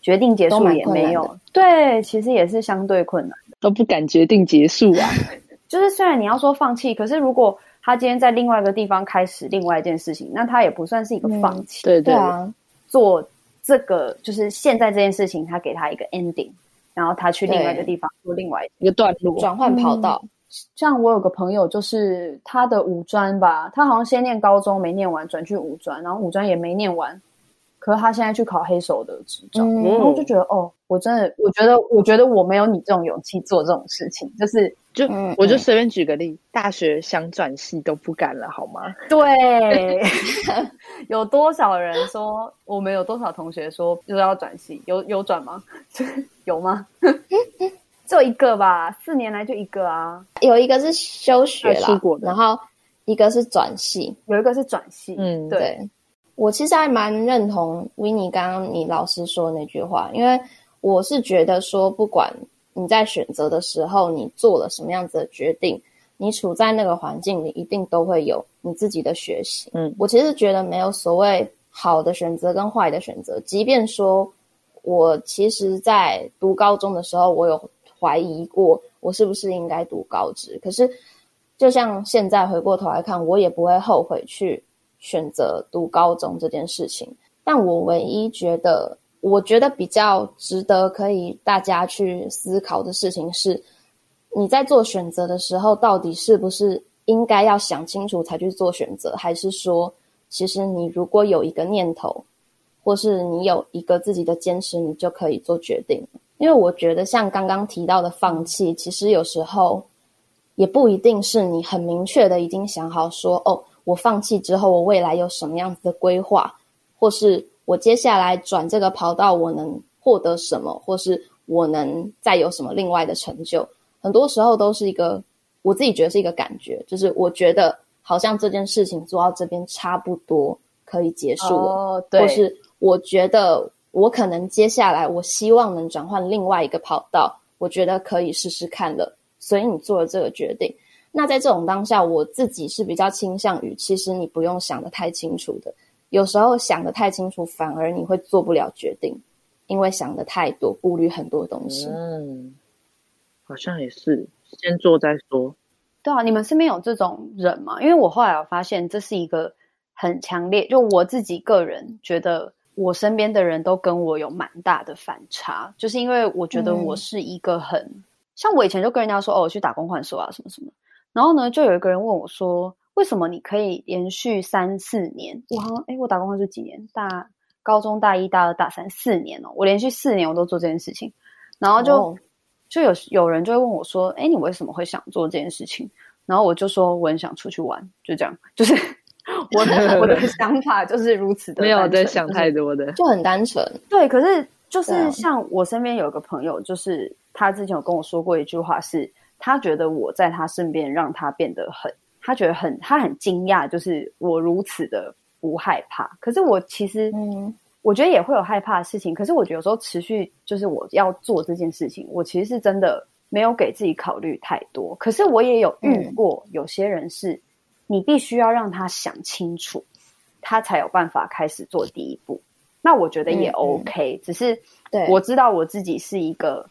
决定结束也没有，对，其实也是相对困难的，都不敢决定结束啊。(laughs) 就是虽然你要说放弃，可是如果他今天在另外一个地方开始另外一件事情，那他也不算是一个放弃。对对啊，做这个就是现在这件事情，他给他一个 ending。然后他去另外一个地方做另外一个段落，转换跑道。嗯，像我有个朋友，就是他的五专吧，他好像先念高中没念完，转去五专，然后五专也没念完。可是他现在去考黑手的执照，嗯、然后就觉得哦，我真的，我觉得，我觉得我没有你这种勇气做这种事情，就是就我就随便举个例，嗯、大学想转系都不敢了，好吗？(laughs) 对，(laughs) 有多少人说我们有多少同学说就是要转系，有有转吗？(laughs) 有吗？就一个吧，四年来就一个啊，有一个是休学了，然后一个是转系，有一个是转系，嗯，对。对我其实还蛮认同 Winnie 刚刚你老师说的那句话，因为我是觉得说，不管你在选择的时候，你做了什么样子的决定，你处在那个环境里，一定都会有你自己的学习。嗯，我其实觉得没有所谓好的选择跟坏的选择。即便说我其实，在读高中的时候，我有怀疑过我是不是应该读高职，可是就像现在回过头来看，我也不会后悔去。选择读高中这件事情，但我唯一觉得，我觉得比较值得可以大家去思考的事情是，你在做选择的时候，到底是不是应该要想清楚才去做选择，还是说，其实你如果有一个念头，或是你有一个自己的坚持，你就可以做决定。因为我觉得，像刚刚提到的放弃，其实有时候也不一定是你很明确的已经想好说，哦。我放弃之后，我未来有什么样子的规划，或是我接下来转这个跑道，我能获得什么，或是我能再有什么另外的成就？很多时候都是一个我自己觉得是一个感觉，就是我觉得好像这件事情做到这边差不多可以结束了，哦，对。或是我觉得我可能接下来我希望能转换另外一个跑道，我觉得可以试试看了，所以你做了这个决定。那在这种当下，我自己是比较倾向于，其实你不用想得太清楚的。有时候想得太清楚，反而你会做不了决定，因为想得太多，顾虑很多东西。嗯，好像也是，先做再说。对啊，你们身边有这种人吗？因为我后来我发现，这是一个很强烈，就我自己个人觉得，我身边的人都跟我有蛮大的反差，就是因为我觉得我是一个很、嗯、像我以前就跟人家说，哦，我去打工换宿啊，什么什么。然后呢，就有一个人问我说：“为什么你可以连续三四年？我好像诶，我打工换宿几年？大高中大一、大二、大三四年哦，我连续四年我都做这件事情。然后就、哦、就有有人就会问我说：‘诶，你为什么会想做这件事情？’然后我就说：‘我很想出去玩。’就这样，就是 (laughs) 我的 (laughs) 我的想法就是如此的，没有在想太多的，就很单纯。对，可是就是像我身边有一个朋友，就是他之前有跟我说过一句话是。他觉得我在他身边，让他变得很，他觉得很，他很惊讶，就是我如此的不害怕。可是我其实，嗯，我觉得也会有害怕的事情。可是我觉得有时候持续，就是我要做这件事情，我其实是真的没有给自己考虑太多。可是我也有遇过有些人是，你必须要让他想清楚，他才有办法开始做第一步。那我觉得也 OK，只是我知道我自己是一个。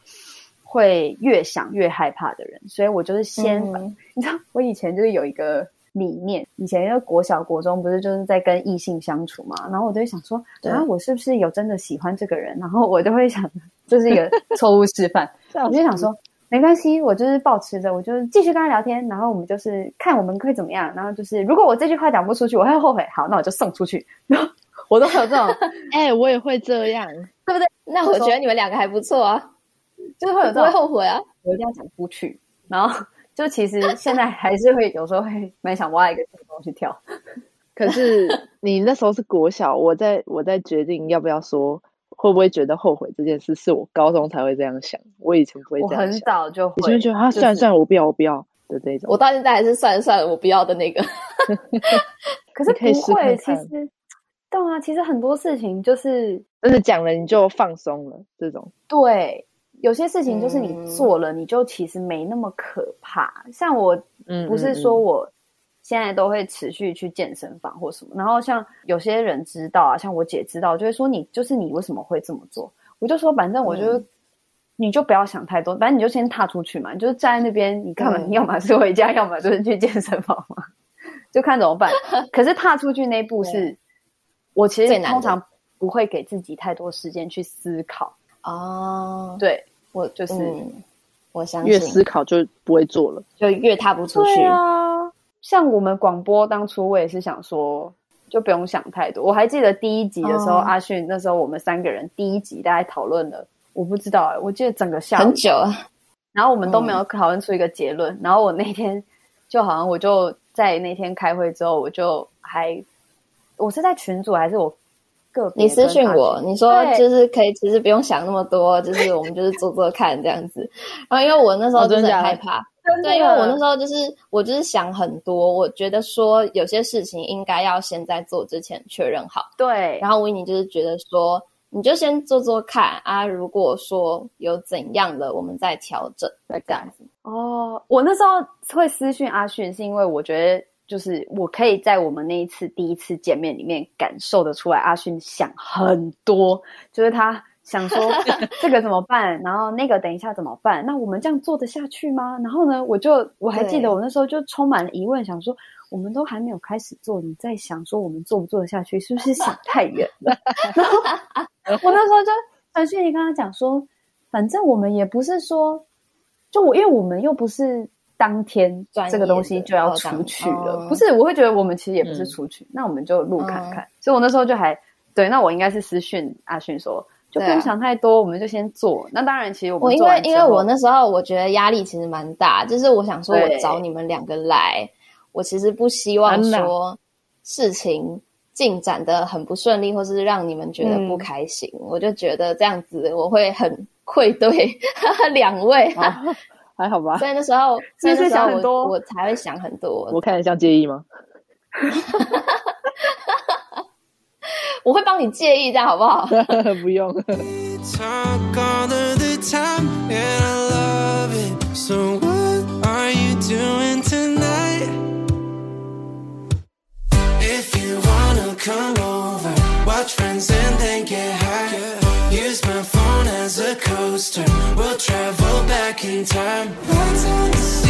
会越想越害怕的人，所以我就是先，嗯、(laughs) 你知道，我以前就是有一个理念，以前因为国小国中不是就是在跟异性相处嘛，然后我就会想说，啊，我是不是有真的喜欢这个人？然后我就会想，这是一个 (laughs) 错误示范，我就想说，没关系，我就是保持着，我就是继续跟他聊天，然后我们就是看我们会怎么样，然后就是如果我这句话讲不出去，我会后悔，好，那我就送出去，然 (laughs) 后我都会有这种，(laughs) 哎、欸，我也会这样，对不对？那我觉得你们两个还不错啊。就是会有这种，不会后悔啊！我一定要讲出去，然后就其实现在还是会有时候会蛮想挖一个地方去跳。(laughs) 可是你那时候是国小，我在我在决定要不要说，会不会觉得后悔这件事，是我高中才会这样想。我以前不会这样想，我很早就会，以前觉得啊，算了算了，我不要我不要的这种。我到现在还是算了算了，我不要的那个。(laughs) 可是不会，其实对啊，其实很多事情就是真的讲了你就放松了，这种对。有些事情就是你做了，你就其实没那么可怕。嗯、像我，不是说我现在都会持续去健身房或什么。然后像有些人知道啊，像我姐知道，就会说你就是你为什么会这么做？我就说反正我就、嗯、你就不要想太多，反正你就先踏出去嘛。你就是站在那边，你看嘛，你要么是回家，要么就是去健身房嘛，就看怎么办。(laughs) 可是踏出去那一步是，我其实通常不会给自己太多时间去思考。哦，对。我就是，嗯、我相信越思考就不会做了，就越踏不出去。像我们广播当初，我也是想说，就不用想太多。我还记得第一集的时候，哦、阿迅那时候我们三个人第一集大概讨论了，我不知道哎、欸，我记得整个下午很久，然后我们都没有讨论出一个结论。嗯、然后我那天就好像我就在那天开会之后，我就还我是在群组还是我？你私信我，你说就是可以，其实不用想那么多，就是我们就是做做看这样子。然后因为我那时候就是很害怕，对，因为我那时候就是我就是想很多，我觉得说有些事情应该要先在做之前确认好。对，然后维尼就是觉得说，你就先做做看啊，如果说有怎样的，我们再调整再这样子。哦，我那时候会私讯阿迅，是因为我觉得。就是我可以在我们那一次第一次见面里面感受得出来，阿迅想很多，就是他想说 (laughs) 这个怎么办，然后那个等一下怎么办？那我们这样做得下去吗？然后呢，我就我还记得我那时候就充满了疑问，想说我们都还没有开始做，你在想说我们做不做得下去，是不是想太远了？(laughs) 然后我那时候就传讯息跟他讲说，反正我们也不是说，就我因为我们又不是。当天这个东西就要出去了，哦、不是？我会觉得我们其实也不是出去，嗯、那我们就录看看。嗯、所以我那时候就还对，那我应该是私讯阿迅说，就不用想太多，啊、我们就先做。那当然，其实我因为因为我那时候我觉得压力其实蛮大，就是我想说我找你们两个来，我其实不希望说事情进展的很不顺利，或是让你们觉得不开心。嗯、我就觉得这样子我会很愧对 (laughs) 两位。哦还好吧，所以那时候，(laughs) 所以那时候我我才会想很多。我看得像介意吗？(laughs) 我会帮你介意，这样好不好？(laughs) 不用。back in time.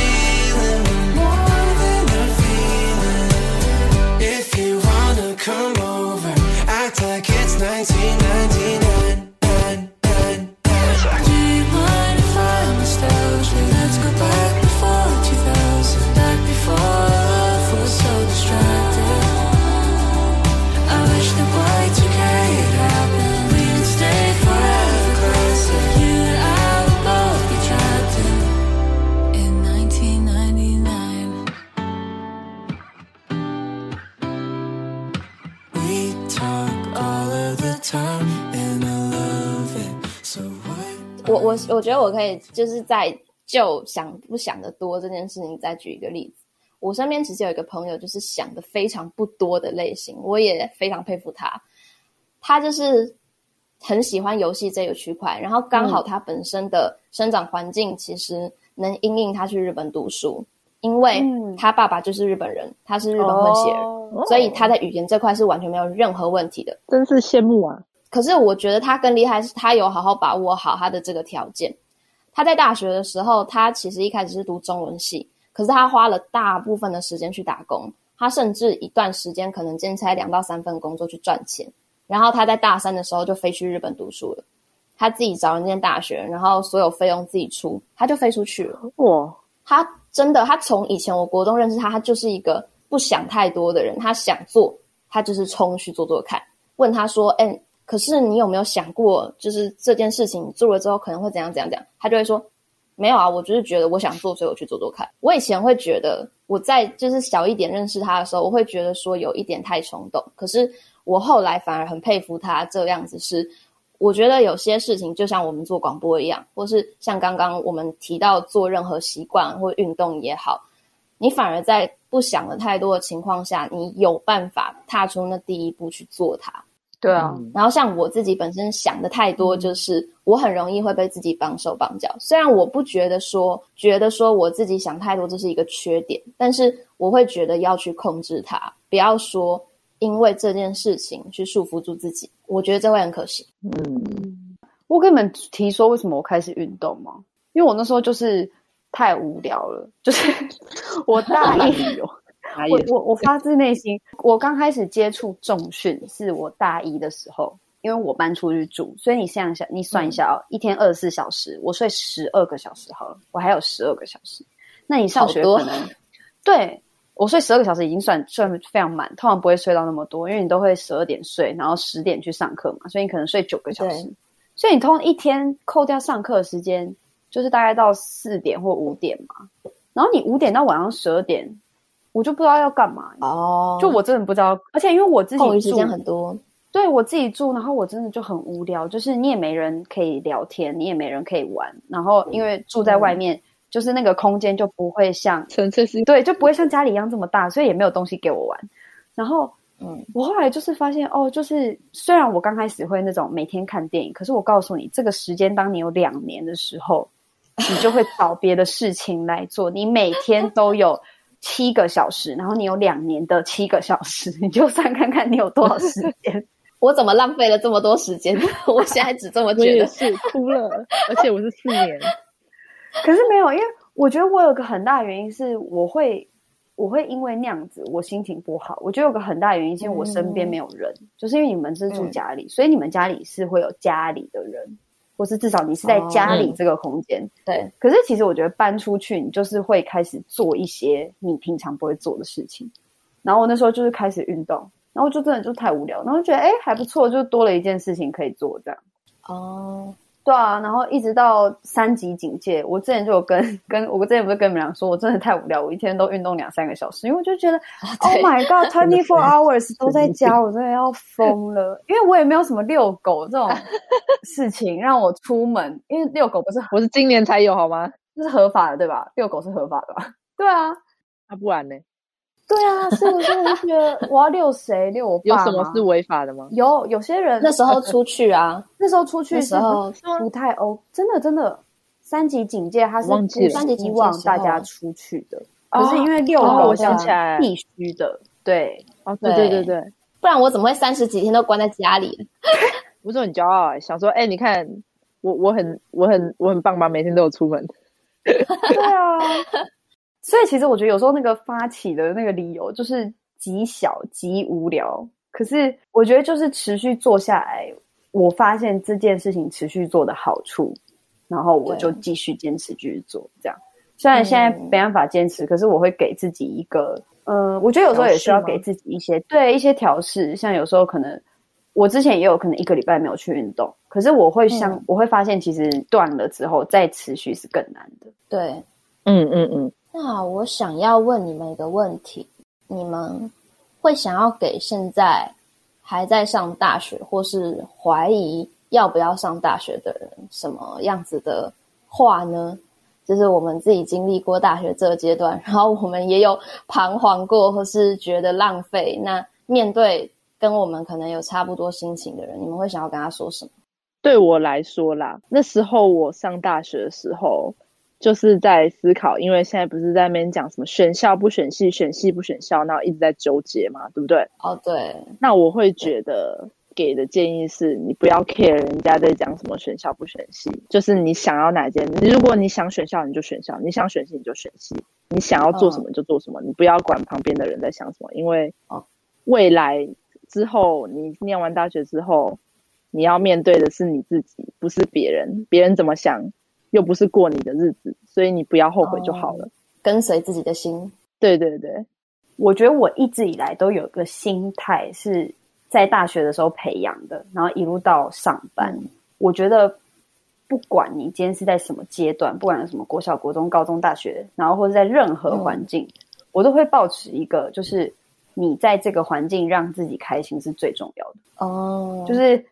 我我我觉得我可以就是在就想不想的多这件事情再举一个例子。我身边其实有一个朋友，就是想的非常不多的类型，我也非常佩服他。他就是很喜欢游戏这个区块，然后刚好他本身的生长环境其实能因应他去日本读书，因为他爸爸就是日本人，他是日本混血儿，所以他在语言这块是完全没有任何问题的。真是羡慕啊！可是我觉得他更厉害，是他有好好把握好他的这个条件。他在大学的时候，他其实一开始是读中文系，可是他花了大部分的时间去打工，他甚至一段时间可能兼差两到三份工作去赚钱。然后他在大三的时候就飞去日本读书了，他自己找了那间大学，然后所有费用自己出，他就飞出去了。哇，他真的，他从以前我国中认识他，他就是一个不想太多的人，他想做，他就是冲去做做看。问他说：“哎。”可是你有没有想过，就是这件事情你做了之后可能会怎样怎样怎样？他就会说，没有啊，我就是觉得我想做，所以我去做做看。我以前会觉得我在就是小一点认识他的时候，我会觉得说有一点太冲动。可是我后来反而很佩服他这样子，是我觉得有些事情就像我们做广播一样，或是像刚刚我们提到做任何习惯或运动也好，你反而在不想的太多的情况下，你有办法踏出那第一步去做它。对啊，然后像我自己本身想的太多，就是我很容易会被自己绑手绑脚。虽然我不觉得说，觉得说我自己想太多这是一个缺点，但是我会觉得要去控制它，不要说因为这件事情去束缚住自己。我觉得这会很可惜。嗯，我跟你们提说为什么我开始运动吗？因为我那时候就是太无聊了，就是 (laughs) 我大一 (laughs) 有。我我我发自内心，我刚开始接触重训是我大一的时候，因为我搬出去住，所以你想一下，你算一下哦，嗯、一天二十四小时，我睡十二个小时好了，我还有十二个小时。那你上学可能，对，我睡十二个小时已经算算非常满，通常不会睡到那么多，因为你都会十二点睡，然后十点去上课嘛，所以你可能睡九个小时。所以你通常一天扣掉上课的时间，就是大概到四点或五点嘛，然后你五点到晚上十二点。我就不知道要干嘛哦，oh, 就我真的不知道，而且因为我自己住时间很多，对我自己住，然后我真的就很无聊，就是你也没人可以聊天，你也没人可以玩，然后因为住在外面，嗯、就是那个空间就不会像纯粹是对，就不会像家里一样这么大，所以也没有东西给我玩。然后，嗯，我后来就是发现哦，就是虽然我刚开始会那种每天看电影，可是我告诉你，这个时间当你有两年的时候，你就会找别的事情来做，你每天都有。七个小时，然后你有两年的七个小时，你就算看看你有多少时间。(laughs) 我怎么浪费了这么多时间？(laughs) 我现在只这么觉得，是哭了，而且我是四年。(laughs) 可是没有，因为我觉得我有个很大的原因是，我会我会因为那样子，我心情不好。我觉得有个很大的原因是因为我身边没有人，嗯、就是因为你们是住家里，嗯、所以你们家里是会有家里的人。或是至少你是在家里这个空间，哦嗯、对。可是其实我觉得搬出去，你就是会开始做一些你平常不会做的事情。然后我那时候就是开始运动，然后就真的就太无聊，然后觉得哎还不错，就多了一件事情可以做这样。哦。对啊，然后一直到三级警戒，我之前就有跟跟我之前不是跟你们俩说，我真的太无聊，我一天都运动两三个小时，因为我就觉得、啊、，Oh my God，twenty (laughs) four hours 都在家，我真的要疯了。因为我也没有什么遛狗这种 (laughs) 事情让我出门，因为遛狗不是我是今年才有好吗？这是合法的对吧？遛狗是合法的吧？(laughs) 对啊，那、啊、不然呢？对啊，是不是？我觉得 (laughs) 我要遛谁？遛我爸有什么是违法的吗？有有些人那时候出去啊，(laughs) 那时候出去的时候不太欧，真的真的三级警戒，他是不希望大家出去的。可是因为遛狗，我想起来必须的，对，哦，对对对对，不然我怎么会三十几天都关在家里？不是很骄傲，想说，哎，你看我，我很，我很，我很棒吧？每天都有出门。(laughs) 对啊。所以其实我觉得有时候那个发起的那个理由就是极小极无聊，可是我觉得就是持续做下来，我发现这件事情持续做的好处，然后我就继续坚持继续做这样。虽然现在没办法坚持，嗯、可是我会给自己一个，嗯、呃，我觉得有时候也需要给自己一些对一些调试。像有时候可能我之前也有可能一个礼拜没有去运动，可是我会像、嗯、我会发现，其实断了之后再持续是更难的。对，嗯嗯嗯。嗯那我想要问你们一个问题：你们会想要给现在还在上大学或是怀疑要不要上大学的人什么样子的话呢？就是我们自己经历过大学这个阶段，然后我们也有彷徨过，或是觉得浪费。那面对跟我们可能有差不多心情的人，你们会想要跟他说什么？对我来说啦，那时候我上大学的时候。就是在思考，因为现在不是在那边讲什么选校不选系，选系不选校，然后一直在纠结嘛，对不对？哦，对。那我会觉得给的建议是，你不要 care 人家在讲什么选校不选系，就是你想要哪件，如果你想选校你就选校，你想选系你就选系，你想要做什么就做什么，你不要管旁边的人在想什么，因为未来之后你念完大学之后，你要面对的是你自己，不是别人，别人怎么想又不是过你的日子，所以你不要后悔就好了，跟随自己的心。对对对。我觉得我一直以来都有个心态是在大学的时候培养的，然后一路到上班。嗯、我觉得不管你今天是在什么阶段，不管什么国小、国中、高中、大学，然后或者在任何环境，嗯、我都会保持一个，就是你在这个环境让自己开心是最重要的。哦，就是。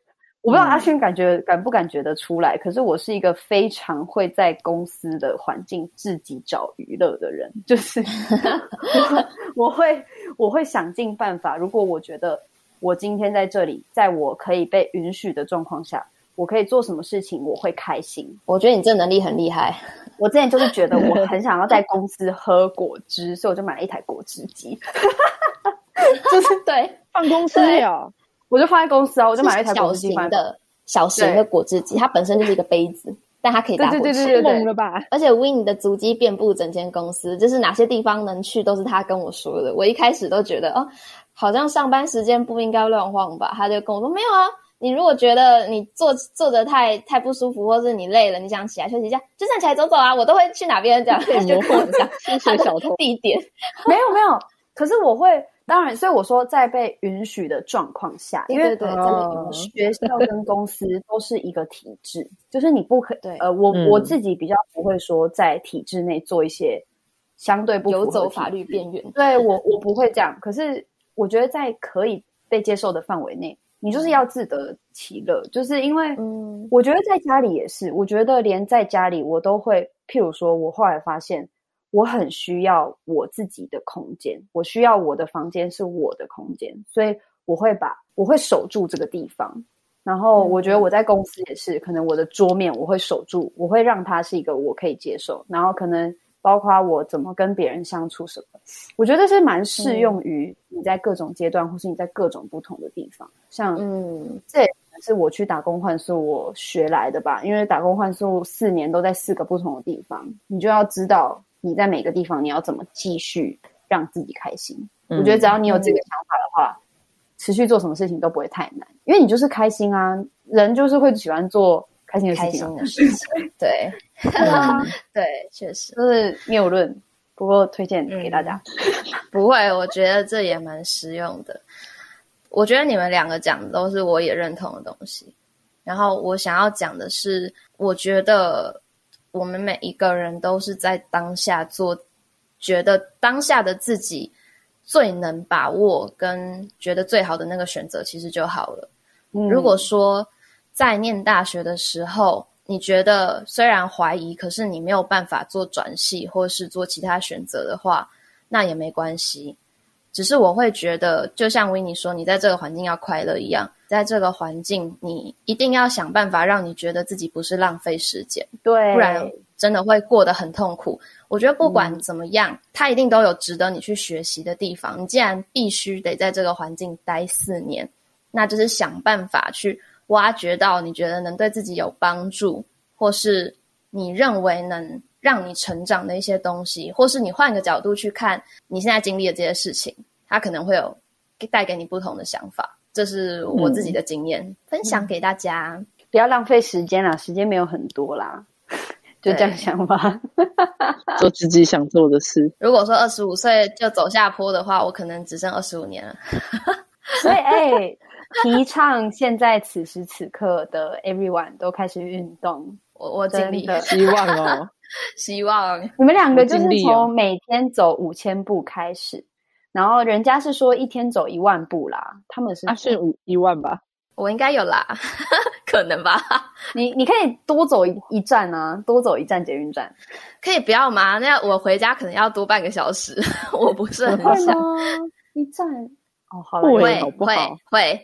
我不知道阿勋感觉、嗯、感不感觉得出来，可是我是一个非常会在公司的环境自己找娱乐的人，(laughs) 就是 (laughs) 我会我会想尽办法。如果我觉得我今天在这里，在我可以被允许的状况下，我可以做什么事情，我会开心。我觉得你这能力很厉害。我之前就是觉得我很想要在公司喝果汁，所以我就买了一台果汁机，(laughs) 就是对放公司里哦。我就放在公司啊，我就买了一台小型的、小型的果汁机，它本身就是一个杯子，但它可以打果汁。对对对对对，了吧？而且 Win 的足迹遍布整间公司，就是哪些地方能去都是他跟我说的。我一开始都觉得哦，好像上班时间不应该乱晃吧？他就跟我说没有啊，你如果觉得你坐坐着太太不舒服，或是你累了，你想起来休息一下，就站起来走走啊。我都会去哪边这样，(laughs) 就跟我讲薪水小偷地点。(laughs) 没有没有，可是我会。当然，所以我说，在被允许的状况下，因为对，学校跟公司都是一个体制，就是你不可对。呃，我我自己比较不会说在体制内做一些相对不游走法律边缘。对我，我不会这样。可是我觉得在可以被接受的范围内，你就是要自得其乐。就是因为，嗯，我觉得在家里也是，我觉得连在家里我都会，譬如说，我后来发现。我很需要我自己的空间，我需要我的房间是我的空间，所以我会把我会守住这个地方。然后我觉得我在公司也是，可能我的桌面我会守住，我会让它是一个我可以接受。然后可能包括我怎么跟别人相处什么，我觉得是蛮适用于你在各种阶段，或是你在各种不同的地方。像嗯，这也是我去打工换宿我学来的吧，因为打工换宿四年都在四个不同的地方，你就要知道。你在每个地方，你要怎么继续让自己开心？嗯、我觉得只要你有这个想法的话，嗯、持续做什么事情都不会太难，因为你就是开心啊，人就是会喜欢做开心的事情。开心的事情，(laughs) 对，(laughs) 嗯、对，确实就是谬论，不过推荐给大家。嗯、(laughs) 不会，我觉得这也蛮实用的。我觉得你们两个讲的都是我也认同的东西。然后我想要讲的是，我觉得。我们每一个人都是在当下做，觉得当下的自己最能把握跟觉得最好的那个选择，其实就好了。嗯，如果说在念大学的时候，你觉得虽然怀疑，可是你没有办法做转系或是做其他选择的话，那也没关系。只是我会觉得，就像维尼说，你在这个环境要快乐一样，在这个环境，你一定要想办法让你觉得自己不是浪费时间，对，不然真的会过得很痛苦。我觉得不管怎么样，嗯，它一定都有值得你去学习的地方。你既然必须得在这个环境待四年，那就是想办法去挖掘到你觉得能对自己有帮助，或是你认为能。让你成长的一些东西，或是你换个角度去看你现在经历的这些事情，它可能会有带给你不同的想法。这是我自己的经验，嗯、分享给大家。嗯、不要浪费时间啦，时间没有很多啦，就这样想吧，做自己想做的事。如果说二十五岁就走下坡的话，我可能只剩二十五年了。(laughs) 所以，哎、欸，提倡现在此时此刻的 everyone 都开始运动。(laughs) 我我尽力，(laughs) 希望哦。(laughs) 希望你们两个就是从每天走五千步开始，然后人家是说一天走一万步啦，他们是啊，是五一万吧？我应该有啦，(laughs) 可能吧？(laughs) 你你可以多走一一站啊，多走一站捷运站，可以不要吗？那我回家可能要多半个小时，我不是很想一站哦，好了，会？会会，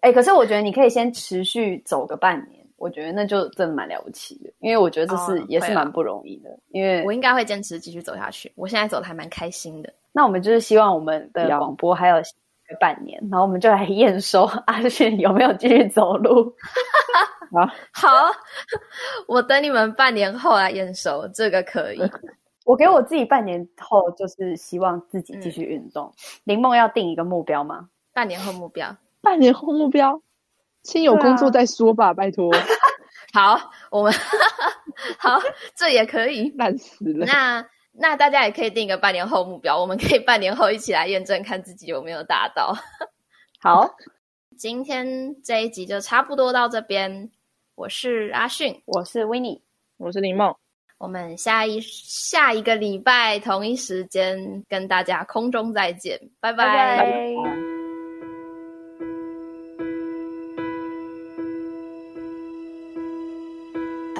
哎、欸，可是我觉得你可以先持续走个半年。我觉得那就真的蛮了不起的，因为我觉得这是、哦、也是蛮不容易的。因为我应该会坚持继续走下去，我现在走的还蛮开心的。那我们就是希望我们的广播还有半年，然后我们就来验收阿迅有没有继续走路。(laughs) 好，好，我等你们半年后来验收，这个可以。我给我自己半年后，就是希望自己继续运动。林梦、嗯、要定一个目标吗？半年后目标？半年后目标？先有工作再说吧，啊、拜托。(laughs) 好，我们 (laughs) 好，这也可以。烂死了。那那大家也可以定一个半年后目标，我们可以半年后一起来验证，看自己有没有达到。(laughs) 好，今天这一集就差不多到这边。我是阿迅，我是 Winnie，我是林梦。我们下一下一个礼拜同一时间跟大家空中再见，拜拜。拜拜。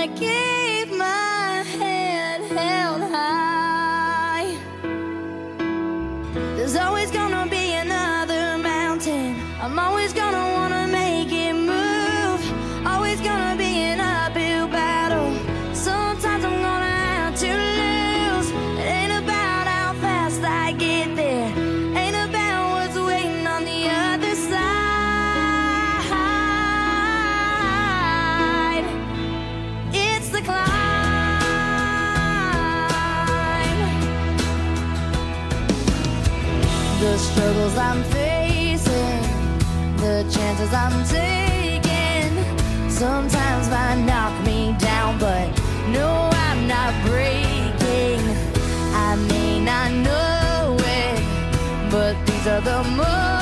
wanna I'm taking, sometimes might knock me down, but no, I'm not breaking. I may not know it, but these are the moments.